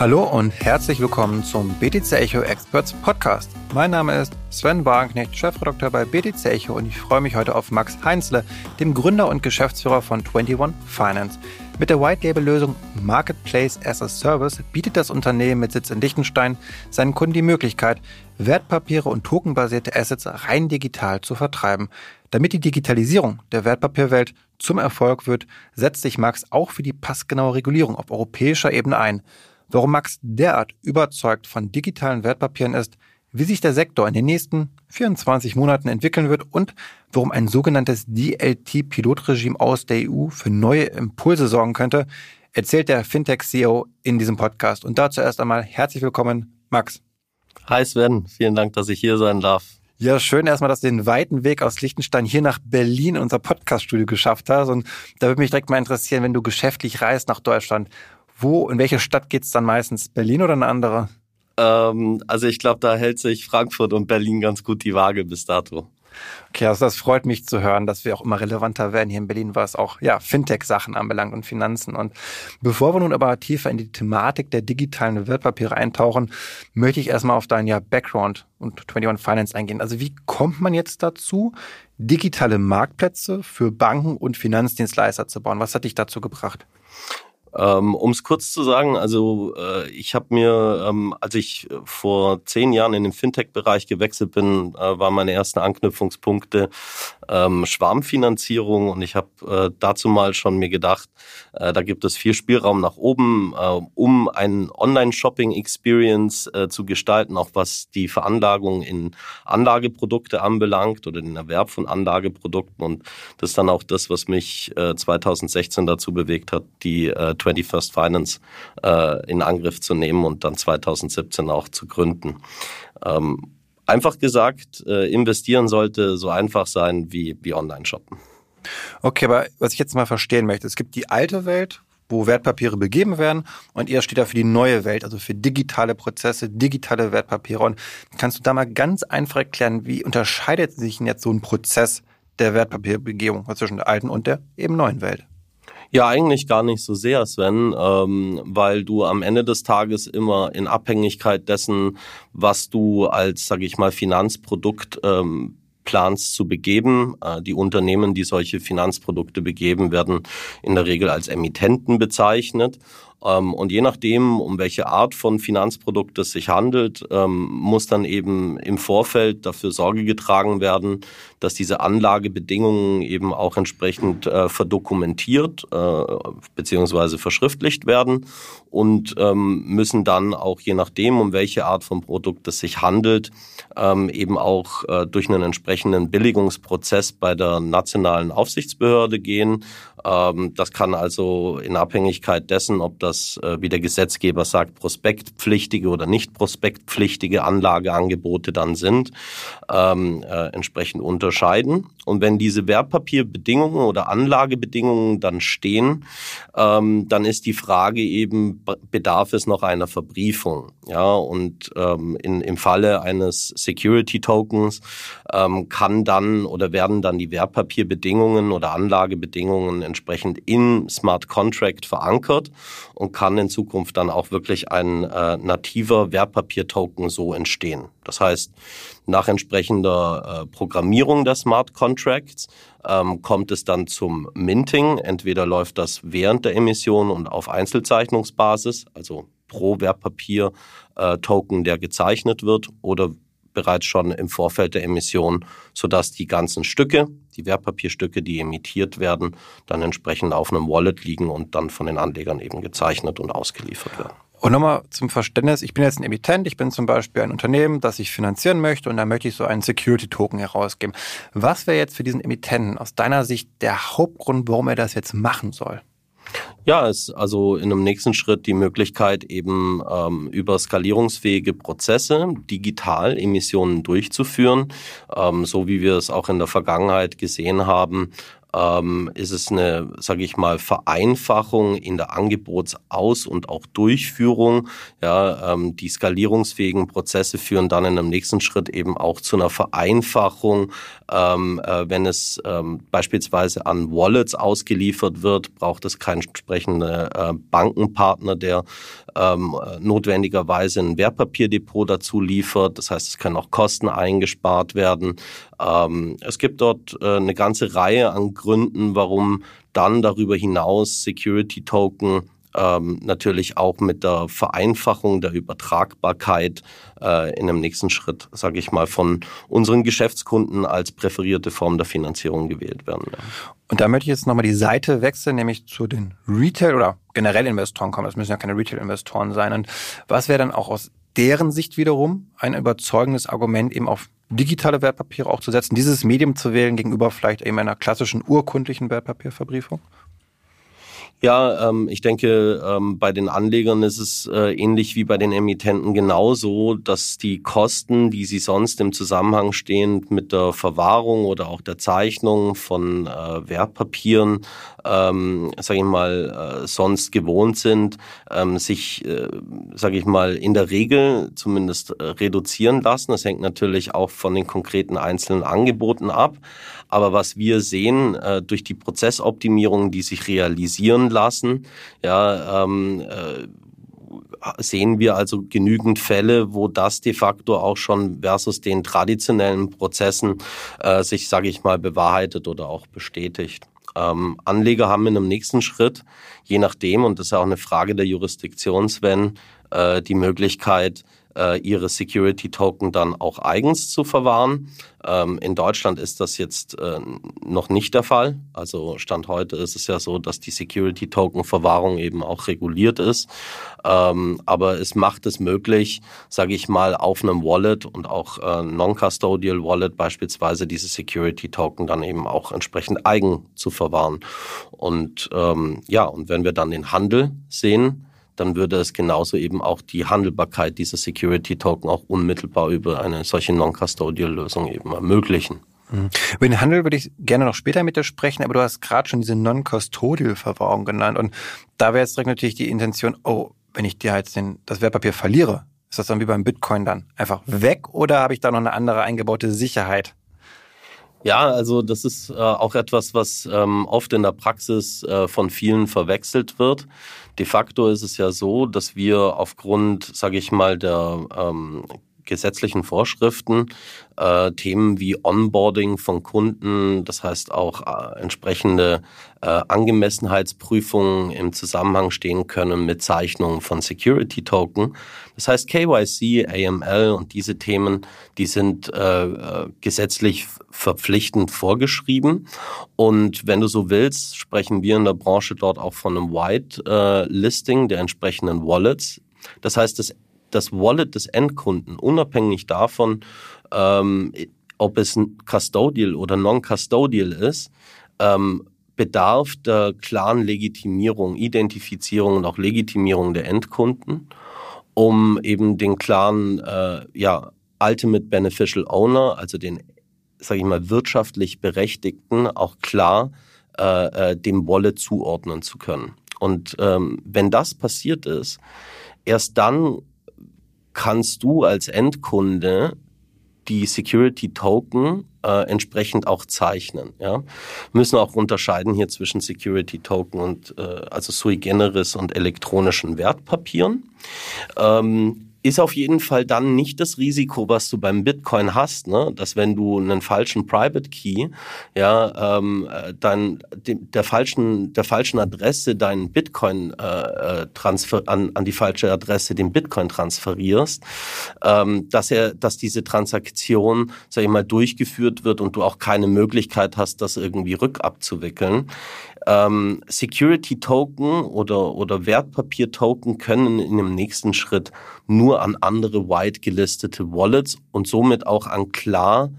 Hallo und herzlich willkommen zum BTC Echo Experts Podcast. Mein Name ist Sven Wagenknecht, Chefredakteur bei BTC Echo und ich freue mich heute auf Max Heinzle, dem Gründer und Geschäftsführer von 21 Finance. Mit der White-Label-Lösung Marketplace as a Service bietet das Unternehmen mit Sitz in Liechtenstein seinen Kunden die Möglichkeit, Wertpapiere und tokenbasierte Assets rein digital zu vertreiben. Damit die Digitalisierung der Wertpapierwelt zum Erfolg wird, setzt sich Max auch für die passgenaue Regulierung auf europäischer Ebene ein. Warum Max derart überzeugt von digitalen Wertpapieren ist, wie sich der Sektor in den nächsten 24 Monaten entwickeln wird und warum ein sogenanntes DLT-Pilotregime aus der EU für neue Impulse sorgen könnte, erzählt der Fintech-CEO in diesem Podcast. Und dazu erst einmal herzlich willkommen, Max. Hi Sven, vielen Dank, dass ich hier sein darf. Ja, schön erstmal, dass du den weiten Weg aus Liechtenstein hier nach Berlin in unser Podcast-Studio geschafft hast. Und da würde mich direkt mal interessieren, wenn du geschäftlich reist nach Deutschland, wo, in welche Stadt geht's dann meistens? Berlin oder eine andere? Ähm, also ich glaube, da hält sich Frankfurt und Berlin ganz gut die Waage bis dato. Okay, also das freut mich zu hören, dass wir auch immer relevanter werden hier in Berlin, was auch ja, Fintech-Sachen anbelangt und Finanzen. Und bevor wir nun aber tiefer in die Thematik der digitalen Wertpapiere eintauchen, möchte ich erstmal auf deinen ja, Background und 21 Finance eingehen. Also wie kommt man jetzt dazu, digitale Marktplätze für Banken und Finanzdienstleister zu bauen? Was hat dich dazu gebracht? Ähm, um es kurz zu sagen, also äh, ich habe mir, ähm, als ich vor zehn Jahren in den Fintech-Bereich gewechselt bin, äh, waren meine ersten Anknüpfungspunkte ähm, Schwarmfinanzierung. Und ich habe äh, dazu mal schon mir gedacht, äh, da gibt es viel Spielraum nach oben, äh, um ein Online-Shopping-Experience äh, zu gestalten, auch was die Veranlagung in Anlageprodukte anbelangt oder den Erwerb von Anlageprodukten. Und das ist dann auch das, was mich äh, 2016 dazu bewegt hat, die äh, 21st Finance äh, in Angriff zu nehmen und dann 2017 auch zu gründen. Ähm, einfach gesagt, äh, investieren sollte so einfach sein wie, wie Online-Shoppen. Okay, aber was ich jetzt mal verstehen möchte, es gibt die alte Welt, wo Wertpapiere begeben werden und ihr steht da für die neue Welt, also für digitale Prozesse, digitale Wertpapiere. Und kannst du da mal ganz einfach erklären, wie unterscheidet sich denn jetzt so ein Prozess der Wertpapierbegehung zwischen der alten und der eben neuen Welt? Ja, eigentlich gar nicht so sehr, Sven, ähm, weil du am Ende des Tages immer in Abhängigkeit dessen, was du als, sage ich mal, Finanzprodukt ähm, planst zu begeben. Äh, die Unternehmen, die solche Finanzprodukte begeben, werden in der Regel als Emittenten bezeichnet. Ähm, und je nachdem, um welche Art von Finanzprodukt es sich handelt, ähm, muss dann eben im Vorfeld dafür Sorge getragen werden, dass diese Anlagebedingungen eben auch entsprechend äh, verdokumentiert äh, bzw. verschriftlicht werden und ähm, müssen dann auch je nachdem, um welche Art von Produkt es sich handelt, eben auch äh, durch einen entsprechenden Billigungsprozess bei der nationalen Aufsichtsbehörde gehen. das kann also in Abhängigkeit dessen, ob das das, äh, wie der Gesetzgeber sagt, prospektpflichtige oder nicht prospektpflichtige Anlageangebote dann sind, ähm, äh, entsprechend unterscheiden. Und wenn diese Wertpapierbedingungen oder Anlagebedingungen dann stehen, ähm, dann ist die Frage eben, bedarf es noch einer Verbriefung? Ja, und ähm, in, im Falle eines Security Tokens ähm, kann dann oder werden dann die Wertpapierbedingungen oder Anlagebedingungen entsprechend in Smart Contract verankert und kann in Zukunft dann auch wirklich ein äh, nativer Wertpapiertoken so entstehen. Das heißt, nach entsprechender äh, Programmierung der Smart Contracts ähm, kommt es dann zum Minting. Entweder läuft das während der Emission und auf Einzelzeichnungsbasis, also pro Wertpapier-Token, äh, der gezeichnet wird, oder bereits schon im Vorfeld der Emission, sodass die ganzen Stücke, die Wertpapierstücke, die emittiert werden, dann entsprechend auf einem Wallet liegen und dann von den Anlegern eben gezeichnet und ausgeliefert werden. Und nochmal zum Verständnis, ich bin jetzt ein Emittent, ich bin zum Beispiel ein Unternehmen, das ich finanzieren möchte und da möchte ich so einen Security-Token herausgeben. Was wäre jetzt für diesen Emittenten aus deiner Sicht der Hauptgrund, warum er das jetzt machen soll? Ja, ist also in einem nächsten Schritt die Möglichkeit, eben ähm, über skalierungsfähige Prozesse digital Emissionen durchzuführen, ähm, so wie wir es auch in der Vergangenheit gesehen haben, ähm, ist es eine, sage ich mal, Vereinfachung in der Angebotsaus- und auch Durchführung. Ja, ähm, die skalierungsfähigen Prozesse führen dann in einem nächsten Schritt eben auch zu einer Vereinfachung. Ähm, äh, wenn es ähm, beispielsweise an Wallets ausgeliefert wird, braucht es keinen entsprechenden äh, Bankenpartner, der ähm, notwendigerweise ein Wertpapierdepot dazu liefert. Das heißt, es können auch Kosten eingespart werden. Ähm, es gibt dort äh, eine ganze Reihe an Gründen, warum dann darüber hinaus Security Token ähm, natürlich auch mit der Vereinfachung der Übertragbarkeit äh, in einem nächsten Schritt, sage ich mal, von unseren Geschäftskunden als präferierte Form der Finanzierung gewählt werden. Ja. Und da möchte ich jetzt nochmal die Seite wechseln, nämlich zu den Retail- oder generell Investoren kommen. Das müssen ja keine Retail-Investoren sein. Und was wäre dann auch aus deren Sicht wiederum ein überzeugendes Argument, eben auf digitale Wertpapiere auch zu setzen, dieses Medium zu wählen gegenüber vielleicht eben einer klassischen urkundlichen Wertpapierverbriefung? Ja, ähm, ich denke, ähm, bei den Anlegern ist es äh, ähnlich wie bei den Emittenten genauso, dass die Kosten, die sie sonst im Zusammenhang stehen mit der Verwahrung oder auch der Zeichnung von äh, Wertpapieren, ähm, sage ich mal, äh, sonst gewohnt sind, ähm, sich, äh, sage ich mal, in der Regel zumindest äh, reduzieren lassen. Das hängt natürlich auch von den konkreten einzelnen Angeboten ab. Aber was wir sehen äh, durch die Prozessoptimierungen, die sich realisieren lassen, ja, ähm, äh, sehen wir also genügend Fälle, wo das de facto auch schon versus den traditionellen Prozessen äh, sich, sage ich mal, bewahrheitet oder auch bestätigt. Ähm, Anleger haben in einem nächsten Schritt, je nachdem, und das ist auch eine Frage der Jurisdiktion, Sven, äh, die Möglichkeit, ihre Security-Token dann auch eigens zu verwahren. Ähm, in Deutschland ist das jetzt äh, noch nicht der Fall. Also Stand heute ist es ja so, dass die Security-Token-Verwahrung eben auch reguliert ist. Ähm, aber es macht es möglich, sage ich mal, auf einem Wallet und auch äh, Non-Custodial Wallet beispielsweise diese Security-Token dann eben auch entsprechend eigen zu verwahren. Und ähm, ja, und wenn wir dann den Handel sehen, dann würde es genauso eben auch die Handelbarkeit dieser Security Token auch unmittelbar über eine solche Non-Custodial-Lösung eben ermöglichen. Mhm. Über den Handel würde ich gerne noch später mit dir sprechen, aber du hast gerade schon diese Non-Custodial-Verwahrung genannt und da wäre jetzt direkt natürlich die Intention, oh, wenn ich dir jetzt den, das Wertpapier verliere, ist das dann wie beim Bitcoin dann einfach weg oder habe ich da noch eine andere eingebaute Sicherheit? Ja, also das ist äh, auch etwas, was ähm, oft in der Praxis äh, von vielen verwechselt wird. De facto ist es ja so, dass wir aufgrund, sage ich mal, der ähm, gesetzlichen Vorschriften äh, Themen wie Onboarding von Kunden, das heißt auch äh, entsprechende äh, Angemessenheitsprüfungen im Zusammenhang stehen können mit Zeichnungen von Security Token. Das heißt KYC, AML und diese Themen, die sind äh, äh, gesetzlich verpflichtend vorgeschrieben. Und wenn du so willst, sprechen wir in der Branche dort auch von einem White äh, Listing der entsprechenden Wallets. Das heißt, das das Wallet des Endkunden, unabhängig davon, ähm, ob es ein Custodial oder Non-Custodial ist, ähm, bedarf der klaren Legitimierung, Identifizierung und auch Legitimierung der Endkunden, um eben den klaren äh, ja, Ultimate Beneficial Owner, also den, sage ich mal, wirtschaftlich Berechtigten, auch klar äh, äh, dem Wallet zuordnen zu können. Und ähm, wenn das passiert ist, erst dann kannst du als Endkunde die Security Token äh, entsprechend auch zeichnen. Ja? Wir müssen auch unterscheiden hier zwischen Security Token und äh, also sui generis und elektronischen Wertpapieren. Ähm, ist auf jeden Fall dann nicht das Risiko, was du beim Bitcoin hast, ne? dass wenn du einen falschen Private Key, ja, ähm, dann der falschen der falschen Adresse deinen Bitcoin äh, äh, transfer an, an die falsche Adresse den Bitcoin transferierst, ähm, dass er dass diese Transaktion, sag ich mal, durchgeführt wird und du auch keine Möglichkeit hast, das irgendwie rückabzuwickeln. Ähm, Security Token oder, oder Wertpapier Token können in dem nächsten Schritt nur an andere white gelistete Wallets und somit auch an klar,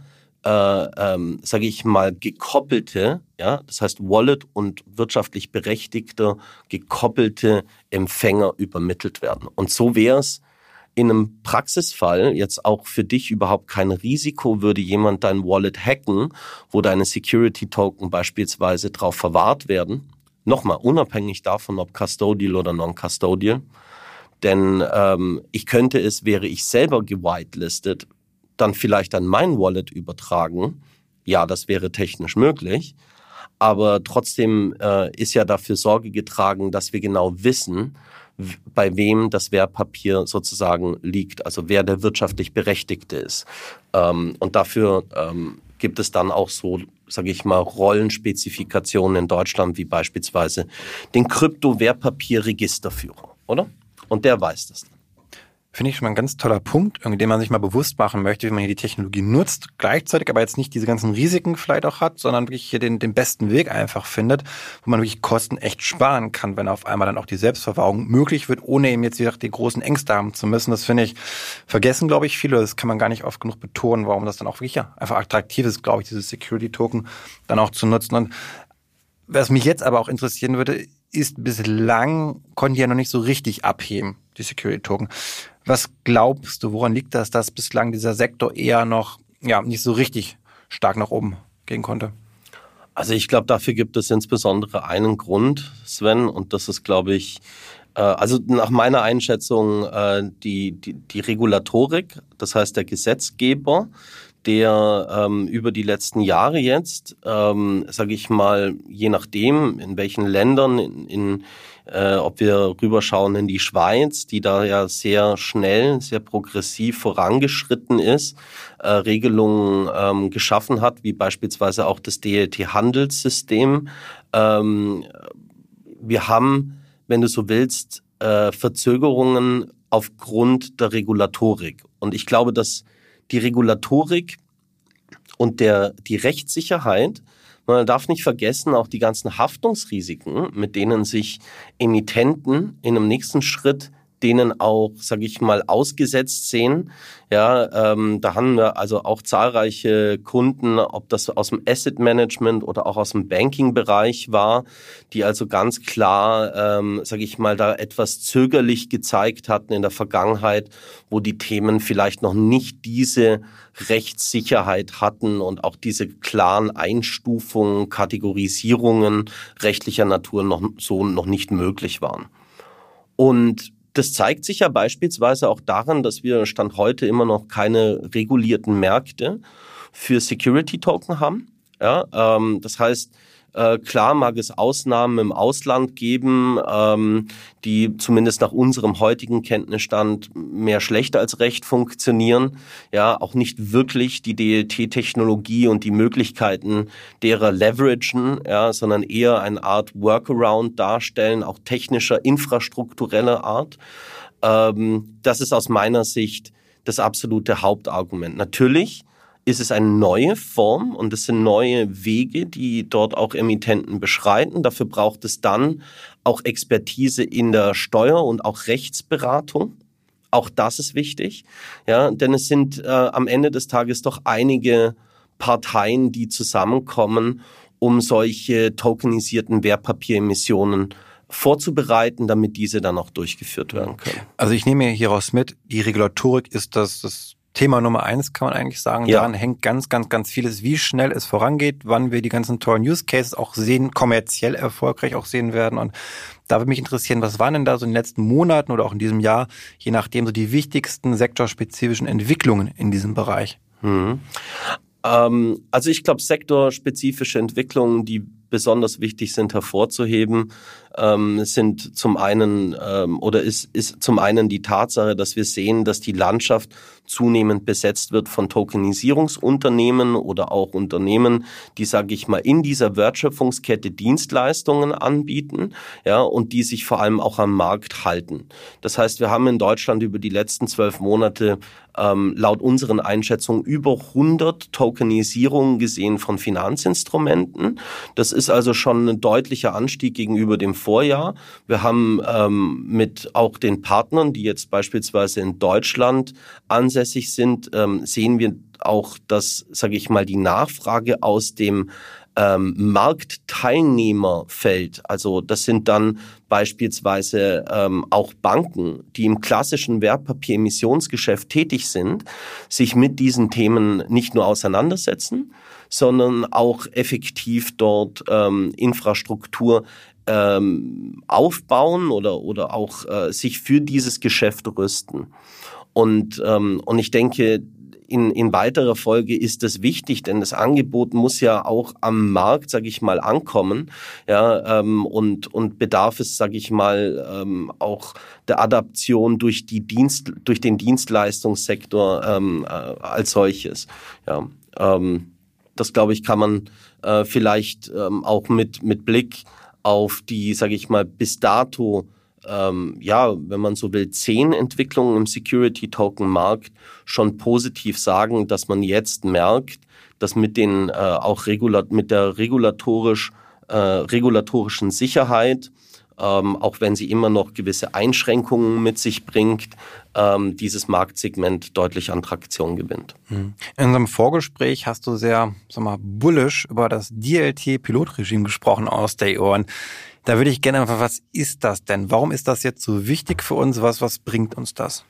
äh, ähm, sage ich mal, gekoppelte, ja, das heißt Wallet und wirtschaftlich berechtigte, gekoppelte Empfänger übermittelt werden. Und so wäre es in einem Praxisfall jetzt auch für dich überhaupt kein Risiko, würde jemand dein Wallet hacken, wo deine Security Token beispielsweise drauf verwahrt werden. Nochmal, unabhängig davon, ob custodial oder non-custodial. Denn ähm, ich könnte es, wäre ich selber gewitelistet, dann vielleicht an mein Wallet übertragen. Ja, das wäre technisch möglich. Aber trotzdem äh, ist ja dafür Sorge getragen, dass wir genau wissen, bei wem das Wertpapier sozusagen liegt, also wer der wirtschaftlich Berechtigte ist. Ähm, und dafür ähm, gibt es dann auch so, sage ich mal, Rollenspezifikationen in Deutschland, wie beispielsweise den Krypto-Wertpapierregisterführer, oder? Und der weiß das dann. Finde ich schon mal ein ganz toller Punkt, den man sich mal bewusst machen möchte, wie man hier die Technologie nutzt, gleichzeitig aber jetzt nicht diese ganzen Risiken vielleicht auch hat, sondern wirklich hier den, den besten Weg einfach findet, wo man wirklich Kosten echt sparen kann, wenn auf einmal dann auch die Selbstverwahrung möglich wird, ohne eben jetzt, wie gesagt, die großen Ängste haben zu müssen. Das finde ich, vergessen, glaube ich, viele. Das kann man gar nicht oft genug betonen, warum das dann auch wirklich ja, einfach attraktiv ist, glaube ich, dieses Security-Token dann auch zu nutzen. Und was mich jetzt aber auch interessieren würde, ist bislang konnten die ja noch nicht so richtig abheben, die Security-Token. Was glaubst du, woran liegt das, dass bislang dieser Sektor eher noch ja, nicht so richtig stark nach oben gehen konnte? Also ich glaube, dafür gibt es insbesondere einen Grund, Sven, und das ist, glaube ich, äh, also nach meiner Einschätzung äh, die, die, die Regulatorik, das heißt der Gesetzgeber, der ähm, über die letzten Jahre jetzt, ähm, sage ich mal, je nachdem, in welchen Ländern, in, in äh, ob wir rüberschauen in die Schweiz, die da ja sehr schnell, sehr progressiv vorangeschritten ist, äh, Regelungen ähm, geschaffen hat, wie beispielsweise auch das DLT-Handelssystem. Ähm, wir haben, wenn du so willst, äh, Verzögerungen aufgrund der Regulatorik. Und ich glaube, dass die Regulatorik und der, die Rechtssicherheit man darf nicht vergessen, auch die ganzen Haftungsrisiken, mit denen sich Emittenten in einem nächsten Schritt denen auch, sage ich mal, ausgesetzt sehen. Ja, ähm, da haben wir also auch zahlreiche Kunden, ob das aus dem Asset Management oder auch aus dem Banking-Bereich war, die also ganz klar, ähm, sage ich mal, da etwas zögerlich gezeigt hatten in der Vergangenheit, wo die Themen vielleicht noch nicht diese Rechtssicherheit hatten und auch diese klaren Einstufungen, Kategorisierungen rechtlicher Natur noch so noch nicht möglich waren. Und das zeigt sich ja beispielsweise auch daran, dass wir Stand heute immer noch keine regulierten Märkte für Security Token haben. Ja, ähm, das heißt, äh, klar mag es Ausnahmen im Ausland geben, ähm, die zumindest nach unserem heutigen Kenntnisstand mehr schlecht als recht funktionieren. Ja, auch nicht wirklich die DLT-Technologie und die Möglichkeiten derer leveragen, ja, sondern eher eine Art Workaround darstellen, auch technischer, infrastruktureller Art. Ähm, das ist aus meiner Sicht das absolute Hauptargument. Natürlich ist es eine neue Form und es sind neue Wege, die dort auch Emittenten beschreiten. Dafür braucht es dann auch Expertise in der Steuer- und auch Rechtsberatung. Auch das ist wichtig, ja, denn es sind äh, am Ende des Tages doch einige Parteien, die zusammenkommen, um solche tokenisierten Wertpapieremissionen vorzubereiten, damit diese dann auch durchgeführt werden können. Also ich nehme hieraus mit, die Regulatorik ist das, das Thema Nummer eins kann man eigentlich sagen. Ja. Daran hängt ganz, ganz, ganz vieles, wie schnell es vorangeht, wann wir die ganzen tollen Use Cases auch sehen, kommerziell erfolgreich auch sehen werden. Und da würde mich interessieren, was waren denn da so in den letzten Monaten oder auch in diesem Jahr, je nachdem, so die wichtigsten sektorspezifischen Entwicklungen in diesem Bereich? Mhm. Ähm, also ich glaube, sektorspezifische Entwicklungen, die besonders wichtig sind hervorzuheben, ähm, sind zum einen ähm, oder ist, ist zum einen die Tatsache, dass wir sehen, dass die Landschaft zunehmend besetzt wird von Tokenisierungsunternehmen oder auch Unternehmen, die, sage ich mal, in dieser Wertschöpfungskette Dienstleistungen anbieten, ja, und die sich vor allem auch am Markt halten. Das heißt, wir haben in Deutschland über die letzten zwölf Monate ähm, laut unseren Einschätzungen über 100 Tokenisierungen gesehen von Finanzinstrumenten. Das ist also schon ein deutlicher Anstieg gegenüber dem Vorjahr. Wir haben ähm, mit auch den Partnern, die jetzt beispielsweise in Deutschland ansässig sind, ähm, sehen wir auch, dass, sage ich mal, die Nachfrage aus dem ähm, Marktteilnehmerfeld, also das sind dann beispielsweise ähm, auch Banken, die im klassischen Wertpapieremissionsgeschäft tätig sind, sich mit diesen Themen nicht nur auseinandersetzen, sondern auch effektiv dort ähm, Infrastruktur ähm, aufbauen oder, oder auch äh, sich für dieses Geschäft rüsten. Und, ähm, und ich denke, in, in weiterer Folge ist das wichtig, denn das Angebot muss ja auch am Markt, sage ich mal, ankommen, ja, ähm, und und bedarf es, sage ich mal, ähm, auch der Adaption durch die Dienst, durch den Dienstleistungssektor ähm, äh, als solches, ja. Ähm, das glaube ich kann man äh, vielleicht ähm, auch mit mit Blick auf die, sage ich mal, bis dato ähm, ja, wenn man so will, zehn Entwicklungen im Security-Token-Markt schon positiv sagen, dass man jetzt merkt, dass mit den äh, auch regulat mit der regulatorisch äh, regulatorischen Sicherheit ähm, auch wenn sie immer noch gewisse Einschränkungen mit sich bringt, ähm, dieses Marktsegment deutlich an Traktion gewinnt. Mhm. In unserem Vorgespräch hast du sehr, sag mal, bullish über das DLT-Pilotregime gesprochen aus Day One. Da würde ich gerne einfach, was ist das denn? Warum ist das jetzt so wichtig für uns? Was, was bringt uns das?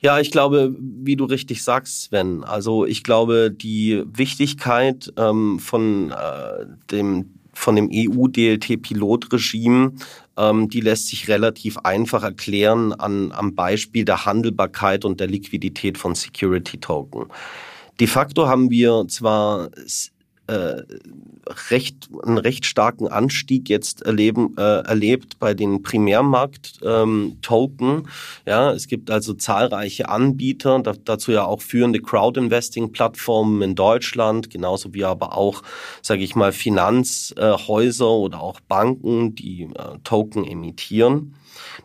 Ja, ich glaube, wie du richtig sagst, Sven, also ich glaube, die Wichtigkeit ähm, von äh, dem von dem EU-DLT-Pilotregime, ähm, die lässt sich relativ einfach erklären an, am Beispiel der Handelbarkeit und der Liquidität von Security-Token. De facto haben wir zwar äh, recht, einen recht starken Anstieg jetzt erleben, äh, erlebt bei den Primärmarkt-Token. Ähm, ja, es gibt also zahlreiche Anbieter, da, dazu ja auch führende Crowd-Investing-Plattformen in Deutschland, genauso wie aber auch, sage ich mal, Finanzhäuser oder auch Banken, die äh, Token emittieren.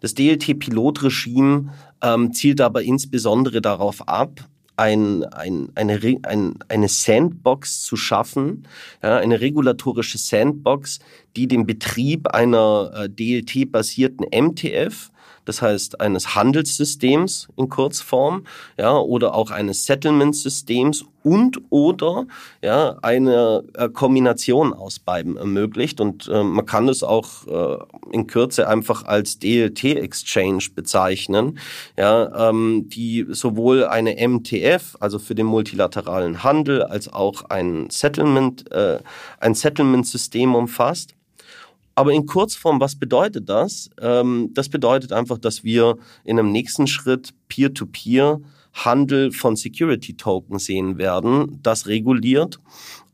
Das DLT-Pilotregime ähm, zielt aber insbesondere darauf ab, ein, ein, eine, ein, eine Sandbox zu schaffen, ja, eine regulatorische Sandbox, die den Betrieb einer äh, DLT-basierten MTF das heißt eines Handelssystems in Kurzform, ja, oder auch eines Settlement-Systems und oder ja eine äh, Kombination aus beiden ermöglicht und äh, man kann es auch äh, in Kürze einfach als DLT Exchange bezeichnen, ja, ähm, die sowohl eine MTF, also für den multilateralen Handel, als auch ein Settlement, äh, ein Settlement-System umfasst. Aber in Kurzform, was bedeutet das? Ähm, das bedeutet einfach, dass wir in einem nächsten Schritt Peer-to-Peer Handel von Security Token sehen werden, das reguliert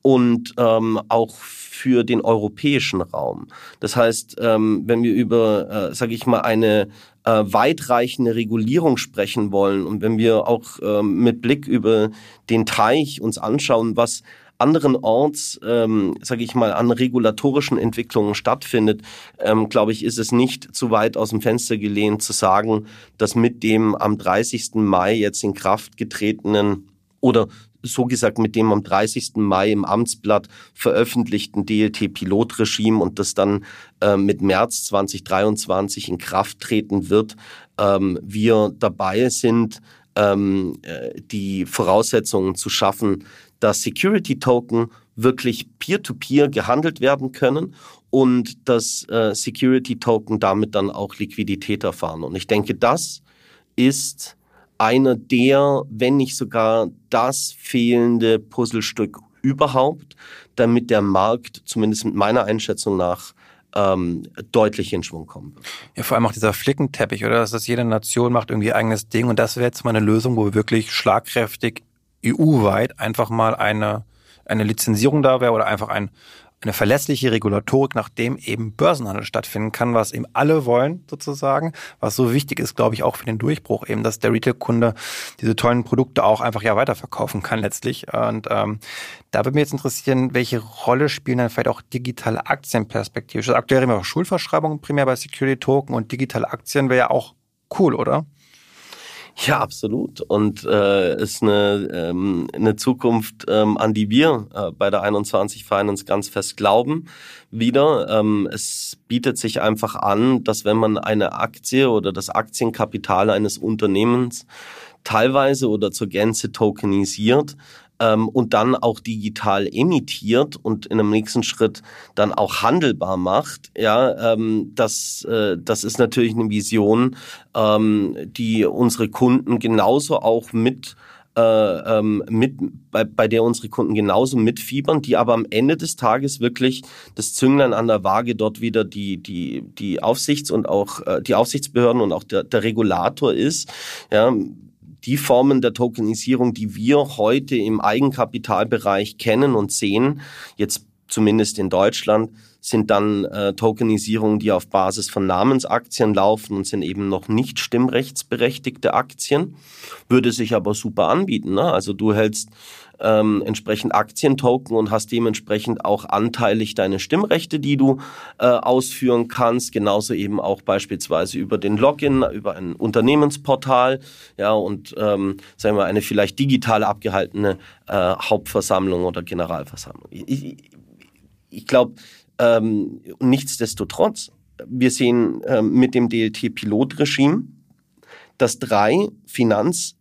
und ähm, auch für den europäischen Raum. Das heißt, ähm, wenn wir über, äh, sage ich mal, eine äh, weitreichende Regulierung sprechen wollen und wenn wir auch ähm, mit Blick über den Teich uns anschauen, was anderenorts, ähm, sage ich mal, an regulatorischen Entwicklungen stattfindet, ähm, glaube ich, ist es nicht zu weit aus dem Fenster gelehnt zu sagen, dass mit dem am 30. Mai jetzt in Kraft getretenen oder so gesagt mit dem am 30. Mai im Amtsblatt veröffentlichten DLT-Pilotregime und das dann äh, mit März 2023 in Kraft treten wird, ähm, wir dabei sind, ähm, äh, die Voraussetzungen zu schaffen, dass Security-Token wirklich peer-to-peer -peer gehandelt werden können und dass äh, Security-Token damit dann auch Liquidität erfahren. Und ich denke, das ist einer der, wenn nicht sogar das fehlende Puzzlestück überhaupt, damit der Markt, zumindest mit meiner Einschätzung nach, ähm, deutlich in Schwung kommen wird. Ja, vor allem auch dieser Flickenteppich, oder? Dass das jede Nation macht irgendwie eigenes Ding und das wäre jetzt mal eine Lösung, wo wir wirklich schlagkräftig EU-weit einfach mal eine, eine Lizenzierung da wäre oder einfach ein, eine verlässliche Regulatorik, nachdem eben Börsenhandel stattfinden kann, was eben alle wollen sozusagen, was so wichtig ist, glaube ich, auch für den Durchbruch eben, dass der Retail-Kunde diese tollen Produkte auch einfach ja weiterverkaufen kann letztlich. Und ähm, da würde mich jetzt interessieren, welche Rolle spielen dann vielleicht auch digitale Aktien perspektivisch? Also aktuell haben wir auch Schuldverschreibungen primär bei Security Token und digitale Aktien wäre ja auch cool, oder? Ja, absolut. Und äh, ist eine, ähm, eine Zukunft, ähm, an die wir äh, bei der 21 Finance ganz fest glauben. Wieder, ähm, es bietet sich einfach an, dass wenn man eine Aktie oder das Aktienkapital eines Unternehmens teilweise oder zur Gänze tokenisiert, ähm, und dann auch digital emittiert und in einem nächsten Schritt dann auch handelbar macht, ja, ähm, das, äh, das ist natürlich eine Vision, ähm, die unsere Kunden genauso auch mit äh, ähm, mit, bei, bei der unsere Kunden genauso mitfiebern, die aber am Ende des Tages wirklich das Zünglein an der Waage dort wieder die, die, die Aufsichts- und auch äh, die Aufsichtsbehörden und auch der, der Regulator ist. Ja, die Formen der Tokenisierung, die wir heute im Eigenkapitalbereich kennen und sehen, jetzt zumindest in Deutschland, sind dann äh, Tokenisierungen, die auf Basis von Namensaktien laufen und sind eben noch nicht stimmrechtsberechtigte Aktien. Würde sich aber super anbieten. Ne? Also du hältst ähm, entsprechend Aktientoken und hast dementsprechend auch anteilig deine Stimmrechte, die du äh, ausführen kannst. Genauso eben auch beispielsweise über den Login, über ein Unternehmensportal, ja, und ähm, sagen wir eine vielleicht digital abgehaltene äh, Hauptversammlung oder Generalversammlung. Ich, ich, ich glaube, ähm, nichtsdestotrotz, wir sehen äh, mit dem DLT-Pilotregime, dass drei Finanz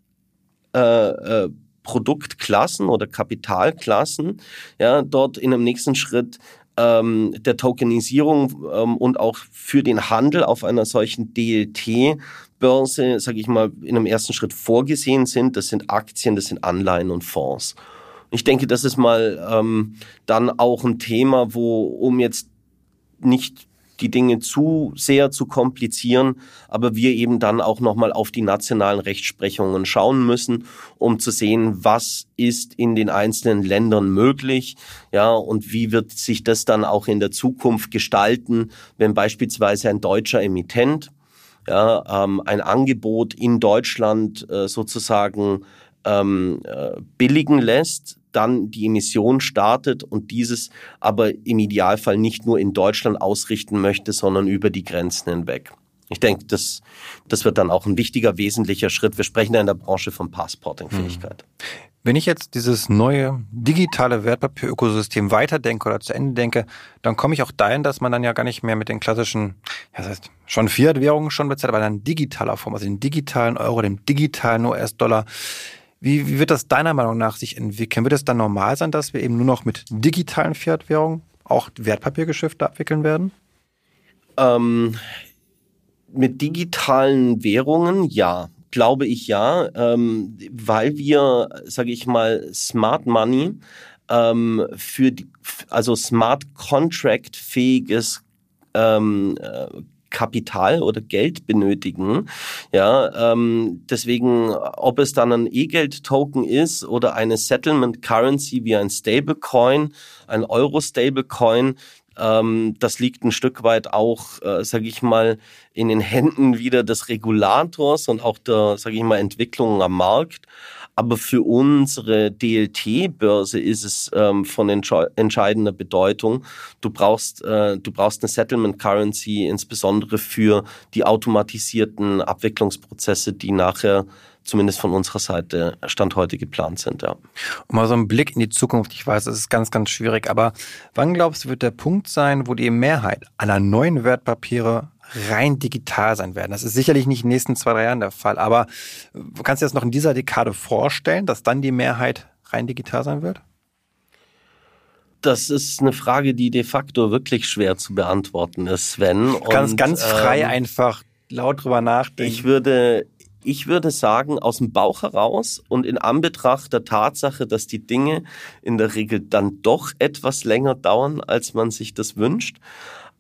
äh, äh, Produktklassen oder Kapitalklassen, ja, dort in einem nächsten Schritt ähm, der Tokenisierung ähm, und auch für den Handel auf einer solchen DLT-Börse, sage ich mal, in einem ersten Schritt vorgesehen sind. Das sind Aktien, das sind Anleihen und Fonds. Ich denke, das ist mal ähm, dann auch ein Thema, wo, um jetzt nicht die Dinge zu sehr zu komplizieren, aber wir eben dann auch nochmal auf die nationalen Rechtsprechungen schauen müssen, um zu sehen, was ist in den einzelnen Ländern möglich, ja, und wie wird sich das dann auch in der Zukunft gestalten, wenn beispielsweise ein deutscher Emittent ja, ähm, ein Angebot in Deutschland äh, sozusagen ähm, äh, billigen lässt, dann die Emission startet und dieses aber im Idealfall nicht nur in Deutschland ausrichten möchte, sondern über die Grenzen hinweg. Ich denke, das, das wird dann auch ein wichtiger, wesentlicher Schritt. Wir sprechen ja in der Branche von Passporting-Fähigkeit. Hm. Wenn ich jetzt dieses neue digitale Wertpapierökosystem weiterdenke oder zu Ende denke, dann komme ich auch dahin, dass man dann ja gar nicht mehr mit den klassischen, ja, das heißt, schon Fiat-Währungen schon bezahlt, aber dann digitaler Form, also den digitalen Euro, dem digitalen US-Dollar. Wie, wie wird das deiner Meinung nach sich entwickeln? Wird es dann normal sein, dass wir eben nur noch mit digitalen Fiat-Währungen auch Wertpapiergeschäfte abwickeln werden? Ähm, mit digitalen Währungen, ja, glaube ich ja, ähm, weil wir, sage ich mal, Smart Money ähm, für die, also Smart Contract fähiges ähm, äh, Kapital oder Geld benötigen. Ja, ähm, deswegen, ob es dann ein E-Geld-Token ist oder eine Settlement Currency wie ein Stablecoin, ein Euro-Stablecoin, das liegt ein Stück weit auch, äh, sage ich mal, in den Händen wieder des Regulators und auch der, sage ich mal, Entwicklungen am Markt. Aber für unsere DLT-Börse ist es ähm, von entscheidender Bedeutung. Du brauchst, äh, du brauchst eine Settlement Currency, insbesondere für die automatisierten Abwicklungsprozesse, die nachher zumindest von unserer Seite Stand heute geplant sind. Ja. Und mal so ein Blick in die Zukunft. Ich weiß, es ist ganz, ganz schwierig, aber wann glaubst du, wird der Punkt sein, wo die Mehrheit aller neuen Wertpapiere rein digital sein werden. Das ist sicherlich nicht in den nächsten zwei, drei Jahren der Fall, aber kannst du dir das noch in dieser Dekade vorstellen, dass dann die Mehrheit rein digital sein wird? Das ist eine Frage, die de facto wirklich schwer zu beantworten ist, Sven. Du kannst Und, ganz frei ähm, einfach laut drüber nachdenken. Ich würde, ich würde sagen, aus dem Bauch heraus und in Anbetracht der Tatsache, dass die Dinge in der Regel dann doch etwas länger dauern, als man sich das wünscht,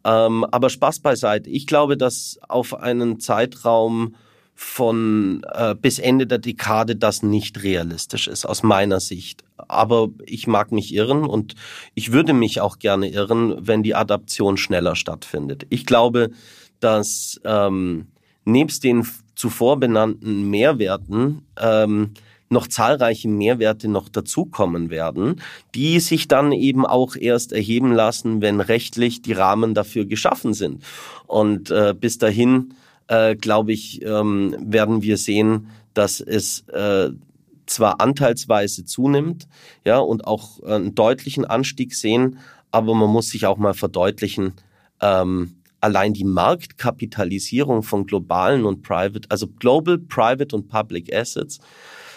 ähm, aber Spaß beiseite. Ich glaube, dass auf einen Zeitraum von äh, bis Ende der Dekade das nicht realistisch ist, aus meiner Sicht. Aber ich mag mich irren und ich würde mich auch gerne irren, wenn die Adaption schneller stattfindet. Ich glaube, dass ähm, nebst den zuvor benannten Mehrwerten ähm, noch zahlreiche Mehrwerte noch dazukommen werden, die sich dann eben auch erst erheben lassen, wenn rechtlich die Rahmen dafür geschaffen sind. Und äh, bis dahin, äh, glaube ich, ähm, werden wir sehen, dass es äh, zwar anteilsweise zunimmt, ja, und auch einen deutlichen Anstieg sehen, aber man muss sich auch mal verdeutlichen, ähm, allein die Marktkapitalisierung von globalen und Private, also Global, Private und Public Assets,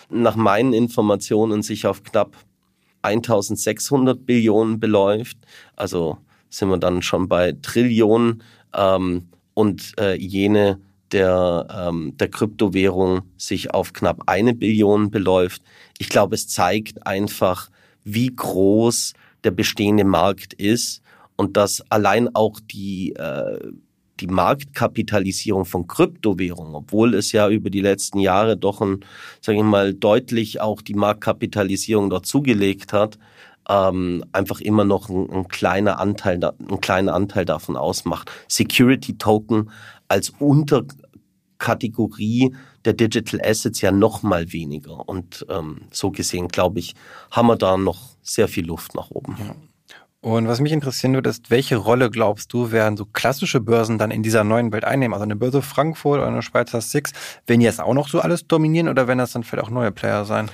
nach meinen Informationen sich auf knapp 1600 Billionen beläuft. Also sind wir dann schon bei Trillionen ähm, und äh, jene der, ähm, der Kryptowährung sich auf knapp eine Billion beläuft. Ich glaube, es zeigt einfach, wie groß der bestehende Markt ist und dass allein auch die, äh, die Marktkapitalisierung von Kryptowährungen, obwohl es ja über die letzten Jahre doch ein, sage ich mal, deutlich auch die Marktkapitalisierung dort zugelegt hat, ähm, einfach immer noch ein, ein kleiner Anteil, ein kleiner Anteil davon ausmacht. Security Token als Unterkategorie der Digital Assets ja noch mal weniger. Und ähm, so gesehen, glaube ich, haben wir da noch sehr viel Luft nach oben. Ja. Und was mich interessieren würde, ist, welche Rolle glaubst du, werden so klassische Börsen dann in dieser neuen Welt einnehmen? Also eine Börse Frankfurt oder eine Schweizer Six, werden jetzt auch noch so alles dominieren oder werden das dann vielleicht auch neue Player sein?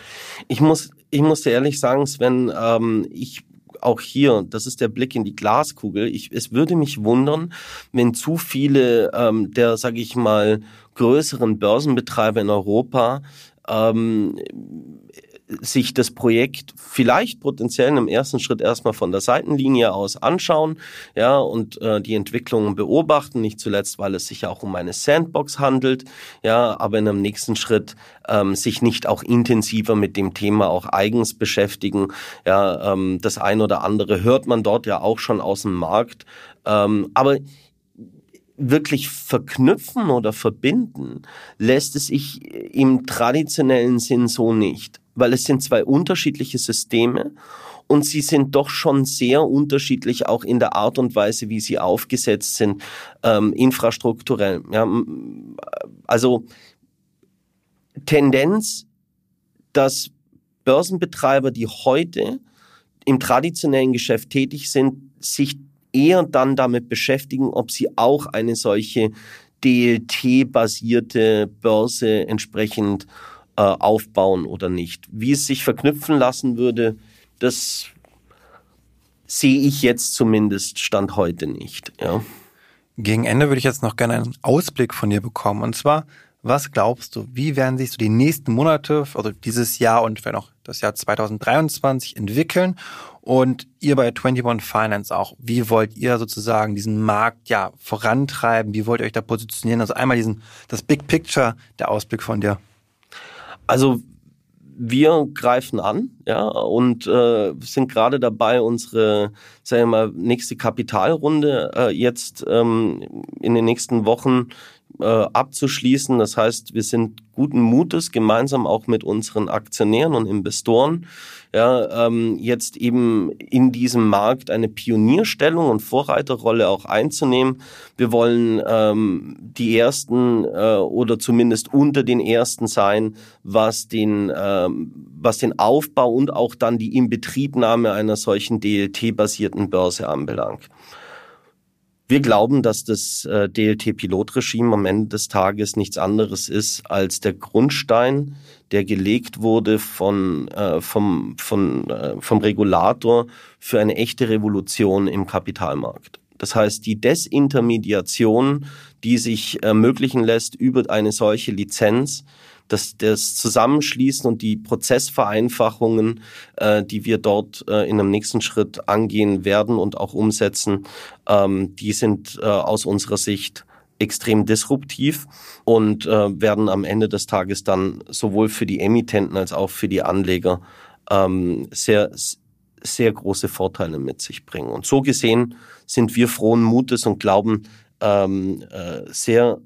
Ich muss, ich muss dir ehrlich sagen, Sven, ähm, ich auch hier, das ist der Blick in die Glaskugel. Ich, es würde mich wundern, wenn zu viele ähm, der, sage ich mal, größeren Börsenbetreiber in Europa ähm, sich das Projekt vielleicht potenziell im ersten Schritt erstmal von der Seitenlinie aus anschauen, ja, und äh, die Entwicklungen beobachten, nicht zuletzt, weil es sich ja auch um eine Sandbox handelt, ja, aber in einem nächsten Schritt ähm, sich nicht auch intensiver mit dem Thema auch eigens beschäftigen. Ja, ähm, das ein oder andere hört man dort ja auch schon aus dem Markt. Ähm, aber wirklich verknüpfen oder verbinden lässt es sich im traditionellen Sinn so nicht weil es sind zwei unterschiedliche Systeme und sie sind doch schon sehr unterschiedlich auch in der Art und Weise, wie sie aufgesetzt sind, ähm, infrastrukturell. Ja, also Tendenz, dass Börsenbetreiber, die heute im traditionellen Geschäft tätig sind, sich eher dann damit beschäftigen, ob sie auch eine solche DLT-basierte Börse entsprechend äh, aufbauen oder nicht. Wie es sich verknüpfen lassen würde, das sehe ich jetzt zumindest Stand heute nicht. Ja. Gegen Ende würde ich jetzt noch gerne einen Ausblick von dir bekommen. Und zwar, was glaubst du, wie werden sich so die nächsten Monate, also dieses Jahr und vielleicht auch das Jahr 2023 entwickeln? Und ihr bei 21 Finance auch, wie wollt ihr sozusagen diesen Markt ja vorantreiben? Wie wollt ihr euch da positionieren? Also einmal diesen, das Big Picture, der Ausblick von dir. Also wir greifen an, ja, und äh, sind gerade dabei, unsere, sagen wir mal, nächste Kapitalrunde äh, jetzt ähm, in den nächsten Wochen äh, abzuschließen. Das heißt, wir sind guten Mutes, gemeinsam auch mit unseren Aktionären und Investoren, ja, ähm, jetzt eben in diesem Markt eine Pionierstellung und Vorreiterrolle auch einzunehmen. Wir wollen ähm, die ersten äh, oder zumindest unter den ersten sein, was den, ähm, was den Aufbau und auch dann die Inbetriebnahme einer solchen DLT-basierten Börse anbelangt. Wir glauben, dass das äh, DLT-Pilotregime am Ende des Tages nichts anderes ist als der Grundstein, der gelegt wurde von, äh, vom, von, äh, vom Regulator für eine echte Revolution im Kapitalmarkt. Das heißt, die Desintermediation, die sich ermöglichen lässt über eine solche Lizenz, das, das Zusammenschließen und die Prozessvereinfachungen, äh, die wir dort äh, in einem nächsten Schritt angehen werden und auch umsetzen, ähm, die sind äh, aus unserer Sicht extrem disruptiv und äh, werden am Ende des Tages dann sowohl für die Emittenten als auch für die Anleger ähm, sehr sehr große Vorteile mit sich bringen. Und so gesehen sind wir frohen Mutes und glauben ähm, äh, sehr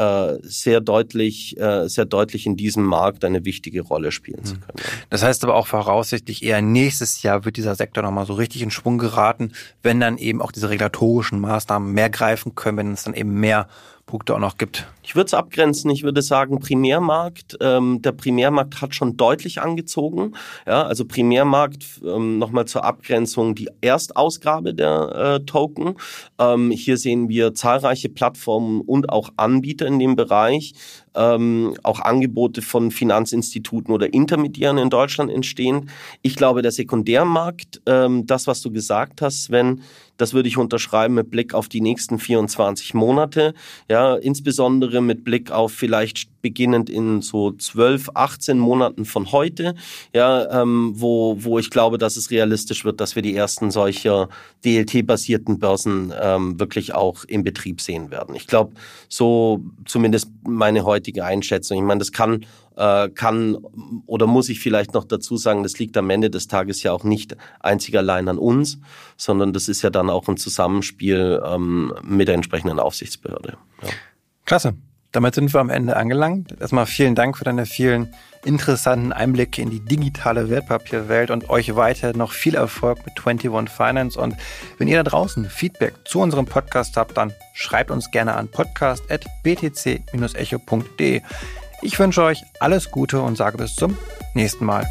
äh, sehr deutlich, äh, sehr deutlich in diesem Markt eine wichtige Rolle spielen zu hm. können. Das heißt aber auch voraussichtlich eher nächstes Jahr wird dieser Sektor nochmal so richtig in Schwung geraten, wenn dann eben auch diese regulatorischen Maßnahmen mehr greifen können, wenn es dann eben mehr Punkte auch noch gibt? Ich würde es abgrenzen. Ich würde sagen, Primärmarkt, ähm, der Primärmarkt hat schon deutlich angezogen. Ja, also Primärmarkt, ähm, nochmal zur Abgrenzung, die Erstausgabe der äh, Token. Ähm, hier sehen wir zahlreiche Plattformen und auch Anbieter in dem Bereich, ähm, auch Angebote von Finanzinstituten oder Intermediären in Deutschland entstehen. Ich glaube, der Sekundärmarkt, ähm, das, was du gesagt hast, Sven, das würde ich unterschreiben mit Blick auf die nächsten 24 Monate. Ja, insbesondere mit Blick auf vielleicht beginnend in so 12, 18 Monaten von heute, ja, ähm, wo, wo ich glaube, dass es realistisch wird, dass wir die ersten solcher DLT-basierten Börsen ähm, wirklich auch in Betrieb sehen werden. Ich glaube, so zumindest meine heutige Einschätzung. Ich meine, das kann äh, kann oder muss ich vielleicht noch dazu sagen, das liegt am Ende des Tages ja auch nicht einzig allein an uns, sondern das ist ja dann auch ein Zusammenspiel ähm, mit der entsprechenden Aufsichtsbehörde. Ja. Klasse. Damit sind wir am Ende angelangt. Erstmal vielen Dank für deine vielen interessanten Einblicke in die digitale Wertpapierwelt und euch weiter noch viel Erfolg mit 21 Finance. Und wenn ihr da draußen Feedback zu unserem Podcast habt, dann schreibt uns gerne an podcast.btc-echo.de. Ich wünsche euch alles Gute und sage bis zum nächsten Mal.